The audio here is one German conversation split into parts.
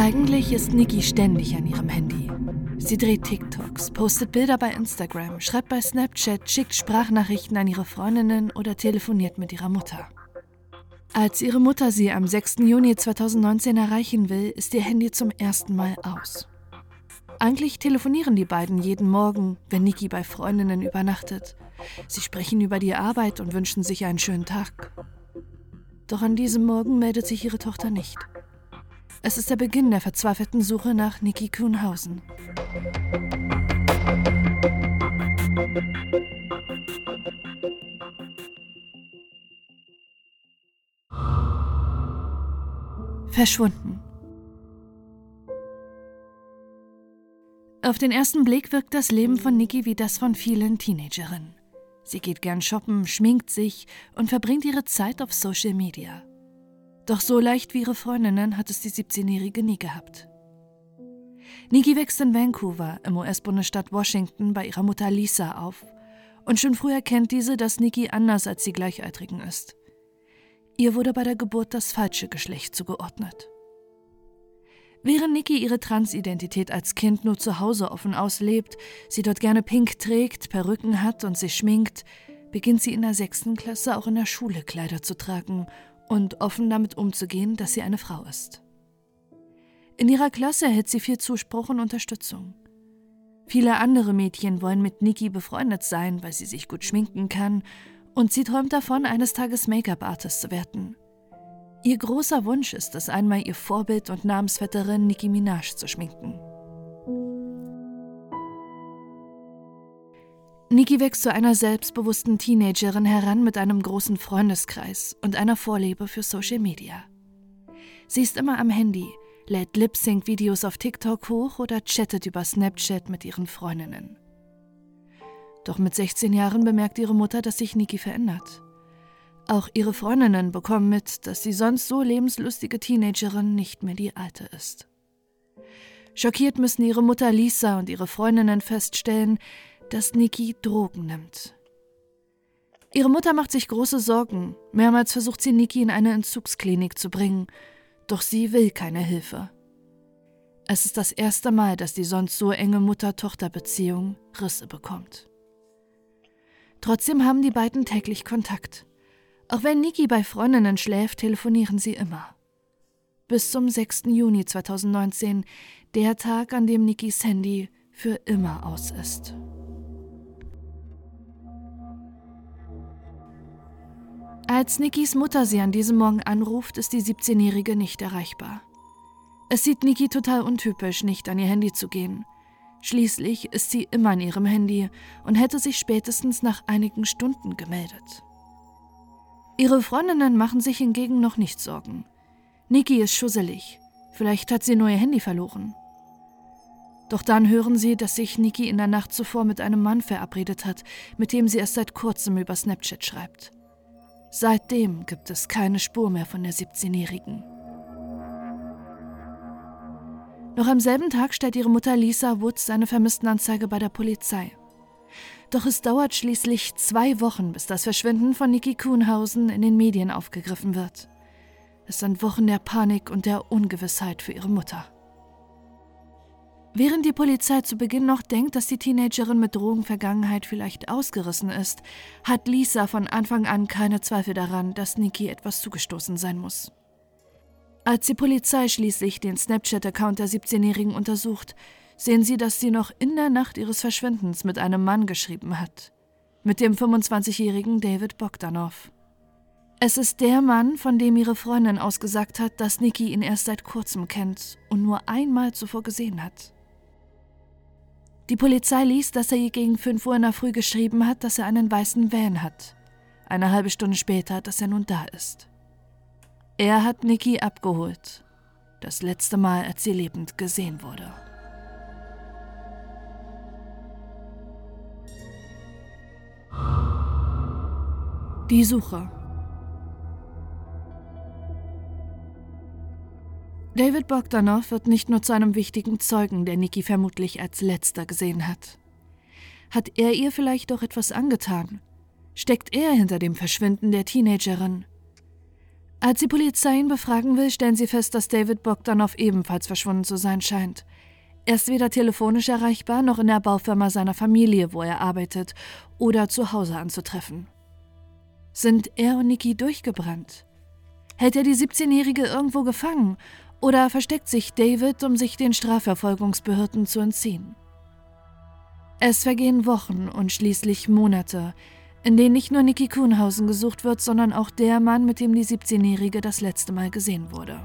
Eigentlich ist Niki ständig an ihrem Handy. Sie dreht TikToks, postet Bilder bei Instagram, schreibt bei Snapchat, schickt Sprachnachrichten an ihre Freundinnen oder telefoniert mit ihrer Mutter. Als ihre Mutter sie am 6. Juni 2019 erreichen will, ist ihr Handy zum ersten Mal aus. Eigentlich telefonieren die beiden jeden Morgen, wenn Niki bei Freundinnen übernachtet. Sie sprechen über die Arbeit und wünschen sich einen schönen Tag. Doch an diesem Morgen meldet sich ihre Tochter nicht. Es ist der Beginn der verzweifelten Suche nach Niki Kuhnhausen. Verschwunden. Auf den ersten Blick wirkt das Leben von Niki wie das von vielen Teenagerinnen. Sie geht gern shoppen, schminkt sich und verbringt ihre Zeit auf Social Media. Doch so leicht wie ihre Freundinnen hat es die 17-Jährige nie gehabt. Niki wächst in Vancouver im US-Bundesstaat Washington bei ihrer Mutter Lisa auf und schon früh erkennt diese, dass Niki anders als die Gleichaltrigen ist. Ihr wurde bei der Geburt das falsche Geschlecht zugeordnet. Während Niki ihre Transidentität als Kind nur zu Hause offen auslebt, sie dort gerne pink trägt, Perücken hat und sich schminkt, beginnt sie in der sechsten Klasse auch in der Schule Kleider zu tragen und offen damit umzugehen, dass sie eine Frau ist. In ihrer Klasse erhält sie viel Zuspruch und Unterstützung. Viele andere Mädchen wollen mit Niki befreundet sein, weil sie sich gut schminken kann und sie träumt davon, eines Tages Make-up-Artist zu werden. Ihr großer Wunsch ist es, einmal ihr Vorbild und Namensvetterin Nicki Minaj zu schminken. Nicki wächst zu einer selbstbewussten Teenagerin heran mit einem großen Freundeskreis und einer Vorliebe für Social Media. Sie ist immer am Handy, lädt Lip-Sync-Videos auf TikTok hoch oder chattet über Snapchat mit ihren Freundinnen. Doch mit 16 Jahren bemerkt ihre Mutter, dass sich Niki verändert. Auch ihre Freundinnen bekommen mit, dass die sonst so lebenslustige Teenagerin nicht mehr die alte ist. Schockiert müssen ihre Mutter Lisa und ihre Freundinnen feststellen, dass Niki Drogen nimmt. Ihre Mutter macht sich große Sorgen. Mehrmals versucht sie Niki in eine Entzugsklinik zu bringen, doch sie will keine Hilfe. Es ist das erste Mal, dass die sonst so enge Mutter-Tochter-Beziehung Risse bekommt. Trotzdem haben die beiden täglich Kontakt. Auch wenn Niki bei Freundinnen schläft, telefonieren sie immer. Bis zum 6. Juni 2019, der Tag, an dem Nikis Handy für immer aus ist. Als Nikis Mutter sie an diesem Morgen anruft, ist die 17-Jährige nicht erreichbar. Es sieht Niki total untypisch, nicht an ihr Handy zu gehen. Schließlich ist sie immer an ihrem Handy und hätte sich spätestens nach einigen Stunden gemeldet. Ihre Freundinnen machen sich hingegen noch nicht Sorgen. Niki ist schusselig. Vielleicht hat sie ihr Handy verloren. Doch dann hören sie, dass sich Niki in der Nacht zuvor mit einem Mann verabredet hat, mit dem sie erst seit kurzem über Snapchat schreibt. Seitdem gibt es keine Spur mehr von der 17-Jährigen. Noch am selben Tag stellt ihre Mutter Lisa Woods eine Vermisstenanzeige bei der Polizei. Doch es dauert schließlich zwei Wochen, bis das Verschwinden von Niki Kuhnhausen in den Medien aufgegriffen wird. Es sind Wochen der Panik und der Ungewissheit für ihre Mutter. Während die Polizei zu Beginn noch denkt, dass die Teenagerin mit Drogenvergangenheit vielleicht ausgerissen ist, hat Lisa von Anfang an keine Zweifel daran, dass Niki etwas zugestoßen sein muss. Als die Polizei schließlich den Snapchat-Account der 17-Jährigen untersucht, sehen sie, dass sie noch in der Nacht ihres Verschwindens mit einem Mann geschrieben hat. Mit dem 25-jährigen David Bogdanov. Es ist der Mann, von dem ihre Freundin ausgesagt hat, dass Niki ihn erst seit kurzem kennt und nur einmal zuvor gesehen hat. Die Polizei liest, dass er ihr gegen 5 Uhr in der Früh geschrieben hat, dass er einen weißen Van hat. Eine halbe Stunde später, dass er nun da ist. Er hat Nikki abgeholt. Das letzte Mal, als sie lebend gesehen wurde. Die Suche. David Bogdanov wird nicht nur zu einem wichtigen Zeugen, der Nikki vermutlich als letzter gesehen hat. Hat er ihr vielleicht auch etwas angetan? Steckt er hinter dem Verschwinden der Teenagerin? Als die Polizei ihn befragen will, stellen sie fest, dass David Bogdanov ebenfalls verschwunden zu sein scheint. Er ist weder telefonisch erreichbar noch in der Baufirma seiner Familie, wo er arbeitet, oder zu Hause anzutreffen. Sind er und Niki durchgebrannt? Hält er die 17-Jährige irgendwo gefangen oder versteckt sich David, um sich den Strafverfolgungsbehörden zu entziehen? Es vergehen Wochen und schließlich Monate, in denen nicht nur Niki Kuhnhausen gesucht wird, sondern auch der Mann, mit dem die 17-Jährige das letzte Mal gesehen wurde.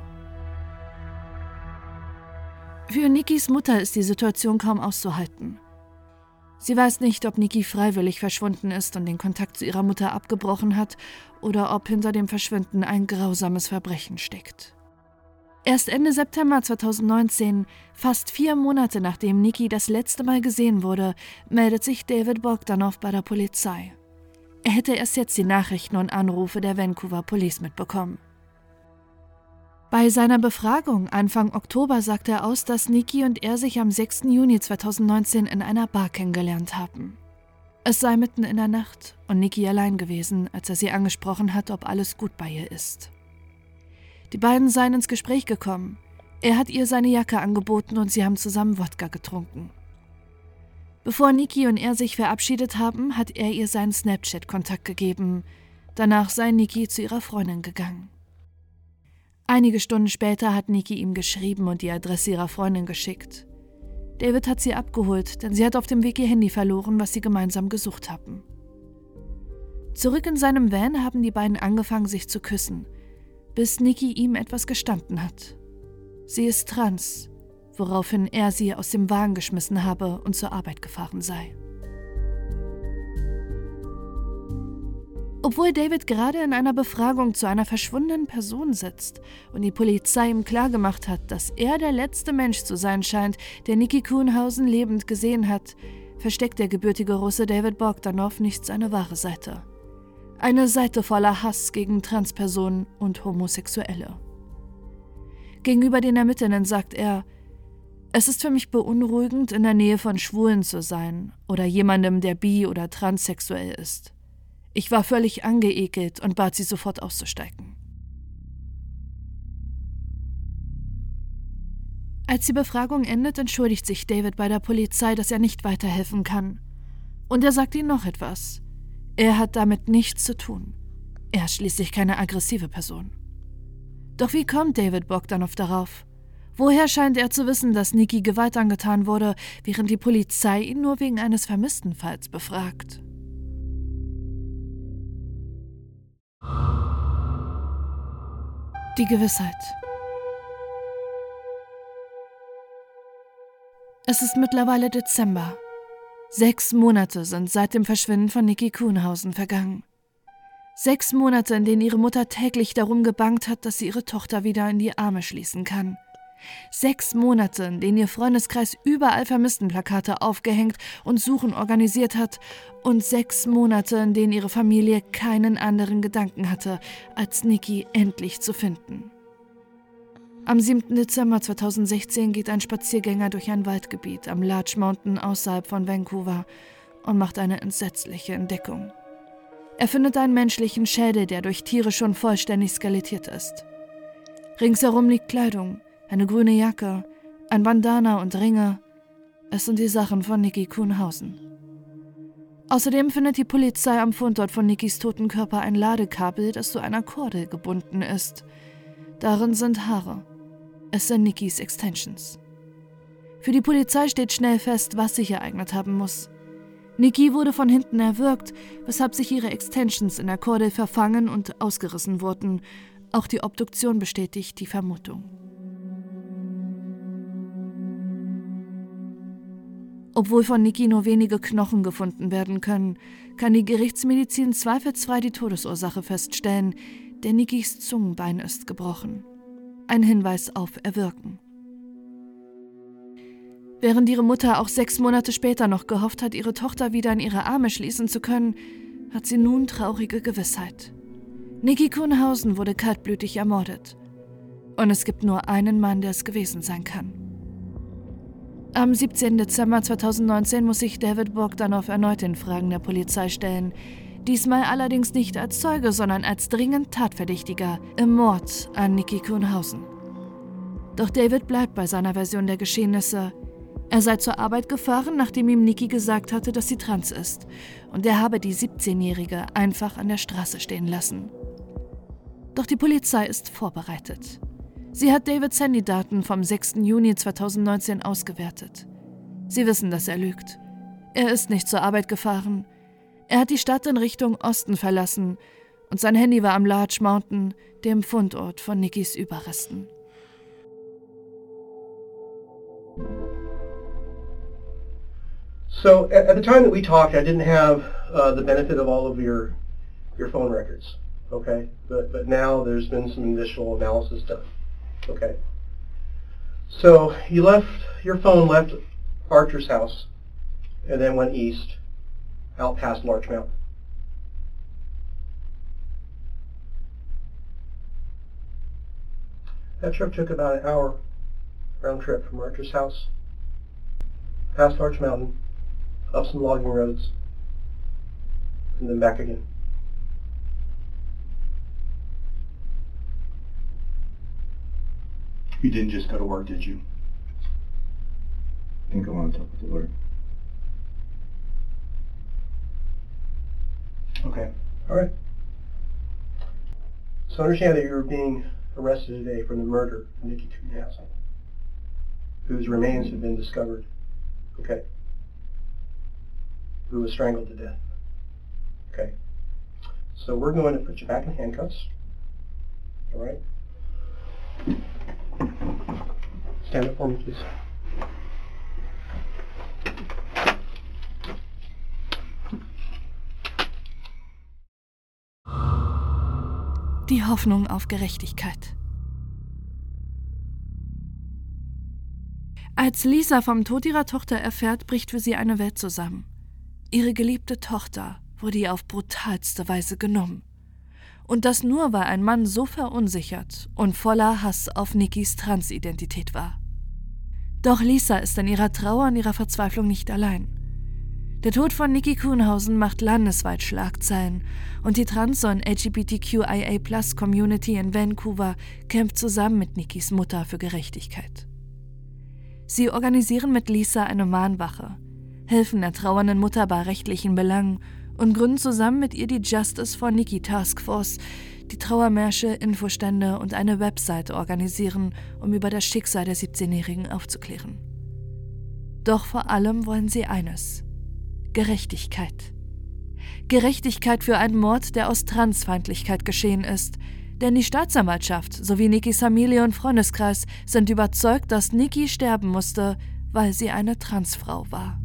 Für Nikis Mutter ist die Situation kaum auszuhalten. Sie weiß nicht, ob Niki freiwillig verschwunden ist und den Kontakt zu ihrer Mutter abgebrochen hat oder ob hinter dem Verschwinden ein grausames Verbrechen steckt. Erst Ende September 2019, fast vier Monate nachdem Niki das letzte Mal gesehen wurde, meldet sich David Bogdanov bei der Polizei. Er hätte erst jetzt die Nachrichten und Anrufe der Vancouver Police mitbekommen. Bei seiner Befragung Anfang Oktober sagt er aus, dass Niki und er sich am 6. Juni 2019 in einer Bar kennengelernt haben. Es sei mitten in der Nacht und Niki allein gewesen, als er sie angesprochen hat, ob alles gut bei ihr ist. Die beiden seien ins Gespräch gekommen. Er hat ihr seine Jacke angeboten und sie haben zusammen Wodka getrunken. Bevor Niki und er sich verabschiedet haben, hat er ihr seinen Snapchat-Kontakt gegeben. Danach sei Niki zu ihrer Freundin gegangen. Einige Stunden später hat Niki ihm geschrieben und die Adresse ihrer Freundin geschickt. David hat sie abgeholt, denn sie hat auf dem Weg ihr Handy verloren, was sie gemeinsam gesucht hatten. Zurück in seinem Van haben die beiden angefangen, sich zu küssen, bis Niki ihm etwas gestanden hat. Sie ist trans woraufhin er sie aus dem Wagen geschmissen habe und zur Arbeit gefahren sei. Obwohl David gerade in einer Befragung zu einer verschwundenen Person sitzt und die Polizei ihm klargemacht hat, dass er der letzte Mensch zu sein scheint, der Niki Kuhnhausen lebend gesehen hat, versteckt der gebürtige Russe David Bogdanov nicht seine wahre Seite. Eine Seite voller Hass gegen Transpersonen und Homosexuelle. Gegenüber den Ermittlern sagt er, es ist für mich beunruhigend, in der Nähe von Schwulen zu sein oder jemandem, der bi- oder transsexuell ist. Ich war völlig angeekelt und bat sie sofort auszusteigen. Als die Befragung endet, entschuldigt sich David bei der Polizei, dass er nicht weiterhelfen kann. Und er sagt ihnen noch etwas. Er hat damit nichts zu tun. Er ist schließlich keine aggressive Person. Doch wie kommt David Bogdanov darauf? Woher scheint er zu wissen, dass Niki Gewalt angetan wurde, während die Polizei ihn nur wegen eines vermissten Falls befragt? Die Gewissheit. Es ist mittlerweile Dezember. Sechs Monate sind seit dem Verschwinden von Niki Kuhnhausen vergangen. Sechs Monate, in denen ihre Mutter täglich darum gebangt hat, dass sie ihre Tochter wieder in die Arme schließen kann. Sechs Monate, in denen ihr Freundeskreis überall Vermisstenplakate aufgehängt und Suchen organisiert hat, und sechs Monate, in denen ihre Familie keinen anderen Gedanken hatte, als Nikki endlich zu finden. Am 7. Dezember 2016 geht ein Spaziergänger durch ein Waldgebiet am Large Mountain außerhalb von Vancouver und macht eine entsetzliche Entdeckung. Er findet einen menschlichen Schädel, der durch Tiere schon vollständig skelettiert ist. Ringsherum liegt Kleidung, eine grüne Jacke, ein Bandana und Ringe. Es sind die Sachen von Niki Kuhnhausen. Außerdem findet die Polizei am Fundort von Nikis toten Körper ein Ladekabel, das zu einer Kordel gebunden ist. Darin sind Haare. Es sind Nikis Extensions. Für die Polizei steht schnell fest, was sich ereignet haben muss. Niki wurde von hinten erwürgt, weshalb sich ihre Extensions in der Kordel verfangen und ausgerissen wurden. Auch die Obduktion bestätigt die Vermutung. Obwohl von Niki nur wenige Knochen gefunden werden können, kann die Gerichtsmedizin zweifelsfrei die Todesursache feststellen, denn Nikis Zungenbein ist gebrochen. Ein Hinweis auf Erwürgen. Während ihre Mutter auch sechs Monate später noch gehofft hat, ihre Tochter wieder in ihre Arme schließen zu können, hat sie nun traurige Gewissheit. Niki Kuhnhausen wurde kaltblütig ermordet. Und es gibt nur einen Mann, der es gewesen sein kann. Am 17. Dezember 2019 muss sich David Bogdanov erneut den Fragen der Polizei stellen, Diesmal allerdings nicht als Zeuge, sondern als dringend Tatverdächtiger im Mord an Nikki Kuhnhausen. Doch David bleibt bei seiner Version der Geschehnisse. Er sei zur Arbeit gefahren, nachdem ihm Nikki gesagt hatte, dass sie trans ist, und er habe die 17-Jährige einfach an der Straße stehen lassen. Doch die Polizei ist vorbereitet. Sie hat Davids Handydaten vom 6. Juni 2019 ausgewertet. Sie wissen, dass er lügt. Er ist nicht zur Arbeit gefahren. Er hat die Stadt in Richtung Osten verlassen und sein Handy war am Large Mountain, dem Fundort von Nickys Überresten. So at, at, the time that we talked, I didn't have uh, the benefit of all of your your phone records, okay? But but now there's been some initial analysis done, okay? So you left your phone left Archer's house, and then went east, out past Larch Mountain. That trip took about an hour round trip from Archer's house, past Larch Mountain, up some logging roads, and then back again. You didn't just go to work, did you? I think I want to talk with the lawyer. Okay. All right. So understand that you're being arrested today for the murder of Nikki Kuhnhausen, whose remains have been discovered. Okay who was strangled to death. Okay. So we're going to put you back in handcuffs. All right? Stand up for me, please. Die Hoffnung auf Gerechtigkeit. Als Lisa vom Tod ihrer Tochter erfährt, bricht für sie eine Welt zusammen. Ihre geliebte Tochter wurde ihr auf brutalste Weise genommen. Und das nur, weil ein Mann so verunsichert und voller Hass auf Nikis Transidentität war. Doch Lisa ist in ihrer Trauer und ihrer Verzweiflung nicht allein. Der Tod von Nikki Kuhnhausen macht landesweit Schlagzeilen und die Trans- und LGBTQIA-Plus-Community in Vancouver kämpft zusammen mit Nikis Mutter für Gerechtigkeit. Sie organisieren mit Lisa eine Mahnwache, helfen der trauernden Mutter bei rechtlichen Belangen und gründen zusammen mit ihr die Justice for Nikki Task Force, die Trauermärsche, Infostände und eine Webseite organisieren, um über das Schicksal der 17-Jährigen aufzuklären. Doch vor allem wollen sie eines: Gerechtigkeit. Gerechtigkeit für einen Mord, der aus Transfeindlichkeit geschehen ist. Denn die Staatsanwaltschaft sowie Nikis Familie und Freundeskreis sind überzeugt, dass Niki sterben musste, weil sie eine Transfrau war.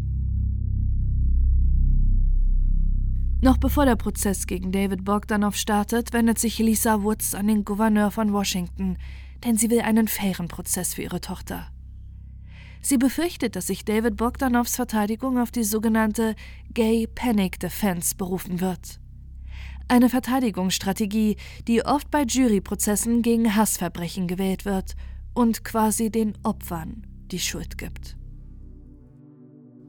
Noch bevor der Prozess gegen David Bogdanov startet, wendet sich Lisa Woods an den Gouverneur von Washington, denn sie will einen fairen Prozess für ihre Tochter. Sie befürchtet, dass sich David Bogdanovs Verteidigung auf die sogenannte Gay Panic Defense berufen wird. Eine Verteidigungsstrategie, die oft bei Juryprozessen gegen Hassverbrechen gewählt wird und quasi den Opfern die Schuld gibt.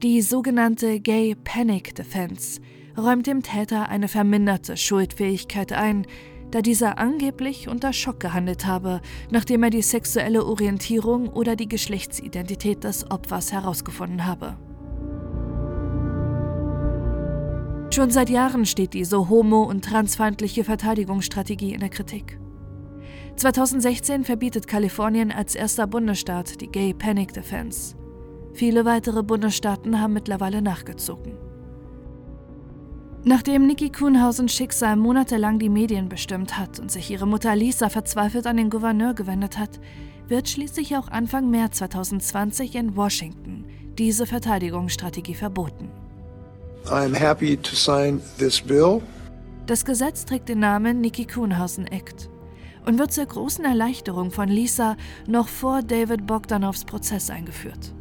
Die sogenannte Gay Panic Defense räumt dem Täter eine verminderte Schuldfähigkeit ein, da dieser angeblich unter Schock gehandelt habe, nachdem er die sexuelle Orientierung oder die Geschlechtsidentität des Opfers herausgefunden habe. Schon seit Jahren steht diese homo- und transfeindliche Verteidigungsstrategie in der Kritik. 2016 verbietet Kalifornien als erster Bundesstaat die Gay Panic Defense. Viele weitere Bundesstaaten haben mittlerweile nachgezogen. Nachdem Nikki Kuhnhausens Schicksal monatelang die Medien bestimmt hat und sich ihre Mutter Lisa verzweifelt an den Gouverneur gewendet hat, wird schließlich auch Anfang März 2020 in Washington diese Verteidigungsstrategie verboten. I'm happy to sign this bill. Das Gesetz trägt den Namen Nikki Kuhnhausen Act und wird zur großen Erleichterung von Lisa noch vor David Bogdanovs Prozess eingeführt.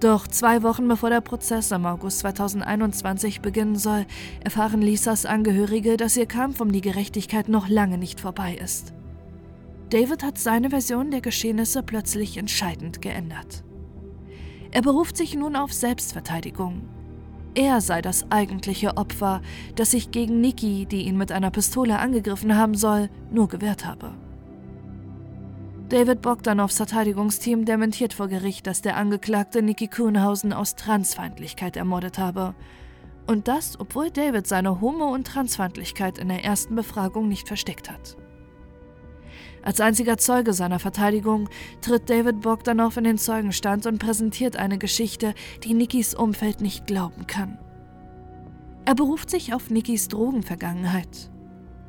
Doch zwei Wochen bevor der Prozess im August 2021 beginnen soll, erfahren Lisas Angehörige, dass ihr Kampf um die Gerechtigkeit noch lange nicht vorbei ist. David hat seine Version der Geschehnisse plötzlich entscheidend geändert. Er beruft sich nun auf Selbstverteidigung. Er sei das eigentliche Opfer, das sich gegen Nikki, die ihn mit einer Pistole angegriffen haben soll, nur gewehrt habe. David Bogdanows Verteidigungsteam dementiert vor Gericht, dass der Angeklagte Nikki Kuhnhausen aus Transfeindlichkeit ermordet habe. Und das, obwohl David seine Homo- und Transfeindlichkeit in der ersten Befragung nicht versteckt hat. Als einziger Zeuge seiner Verteidigung tritt David Bogdanow in den Zeugenstand und präsentiert eine Geschichte, die Nikkis Umfeld nicht glauben kann. Er beruft sich auf Nikkis Drogenvergangenheit.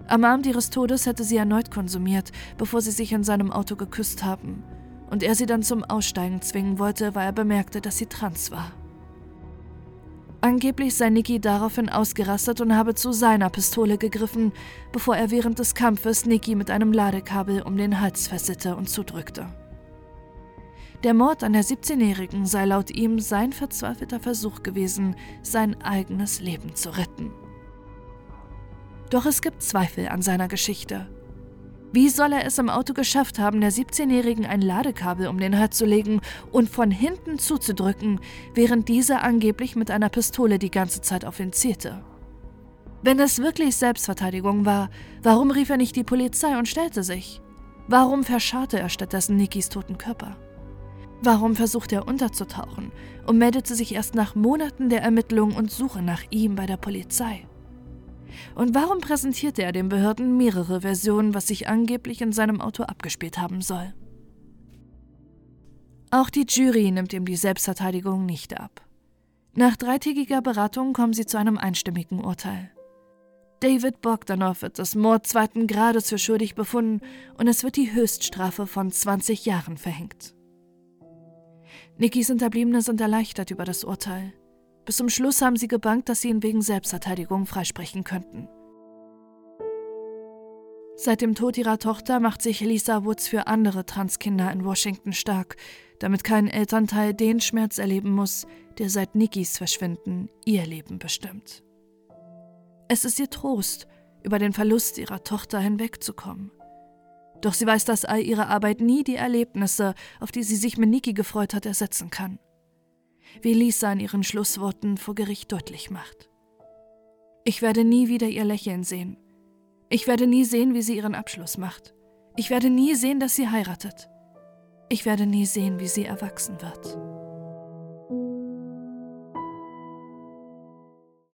Am Abend ihres Todes hätte sie erneut konsumiert, bevor sie sich in seinem Auto geküsst haben, und er sie dann zum Aussteigen zwingen wollte, weil er bemerkte, dass sie trans war. Angeblich sei Nikki daraufhin ausgerastet und habe zu seiner Pistole gegriffen, bevor er während des Kampfes Nikki mit einem Ladekabel um den Hals fesselte und zudrückte. Der Mord an der 17-Jährigen sei laut ihm sein verzweifelter Versuch gewesen, sein eigenes Leben zu retten. Doch es gibt Zweifel an seiner Geschichte. Wie soll er es im Auto geschafft haben, der 17-Jährigen ein Ladekabel um den Hals zu legen und von hinten zuzudrücken, während diese angeblich mit einer Pistole die ganze Zeit auf ihn zielte? Wenn es wirklich Selbstverteidigung war, warum rief er nicht die Polizei und stellte sich? Warum verscharrte er stattdessen Nikis toten Körper? Warum versuchte er unterzutauchen und meldete sich erst nach Monaten der Ermittlungen und Suche nach ihm bei der Polizei? Und warum präsentierte er den Behörden mehrere Versionen, was sich angeblich in seinem Auto abgespielt haben soll? Auch die Jury nimmt ihm die Selbstverteidigung nicht ab. Nach dreitägiger Beratung kommen sie zu einem einstimmigen Urteil. David Bogdanow wird des Mord zweiten Grades für schuldig befunden und es wird die Höchststrafe von 20 Jahren verhängt. Nikis Hinterbliebene sind erleichtert über das Urteil. Bis zum Schluss haben sie gebankt, dass sie ihn wegen Selbstverteidigung freisprechen könnten. Seit dem Tod ihrer Tochter macht sich Lisa Woods für andere Transkinder in Washington stark, damit kein Elternteil den Schmerz erleben muss, der seit Nikkis Verschwinden ihr Leben bestimmt. Es ist ihr Trost, über den Verlust ihrer Tochter hinwegzukommen. Doch sie weiß, dass all ihre Arbeit nie die Erlebnisse, auf die sie sich mit Nikki gefreut hat, ersetzen kann wie Lisa in ihren Schlussworten vor Gericht deutlich macht. Ich werde nie wieder ihr Lächeln sehen. Ich werde nie sehen, wie sie ihren Abschluss macht. Ich werde nie sehen, dass sie heiratet. Ich werde nie sehen, wie sie erwachsen wird.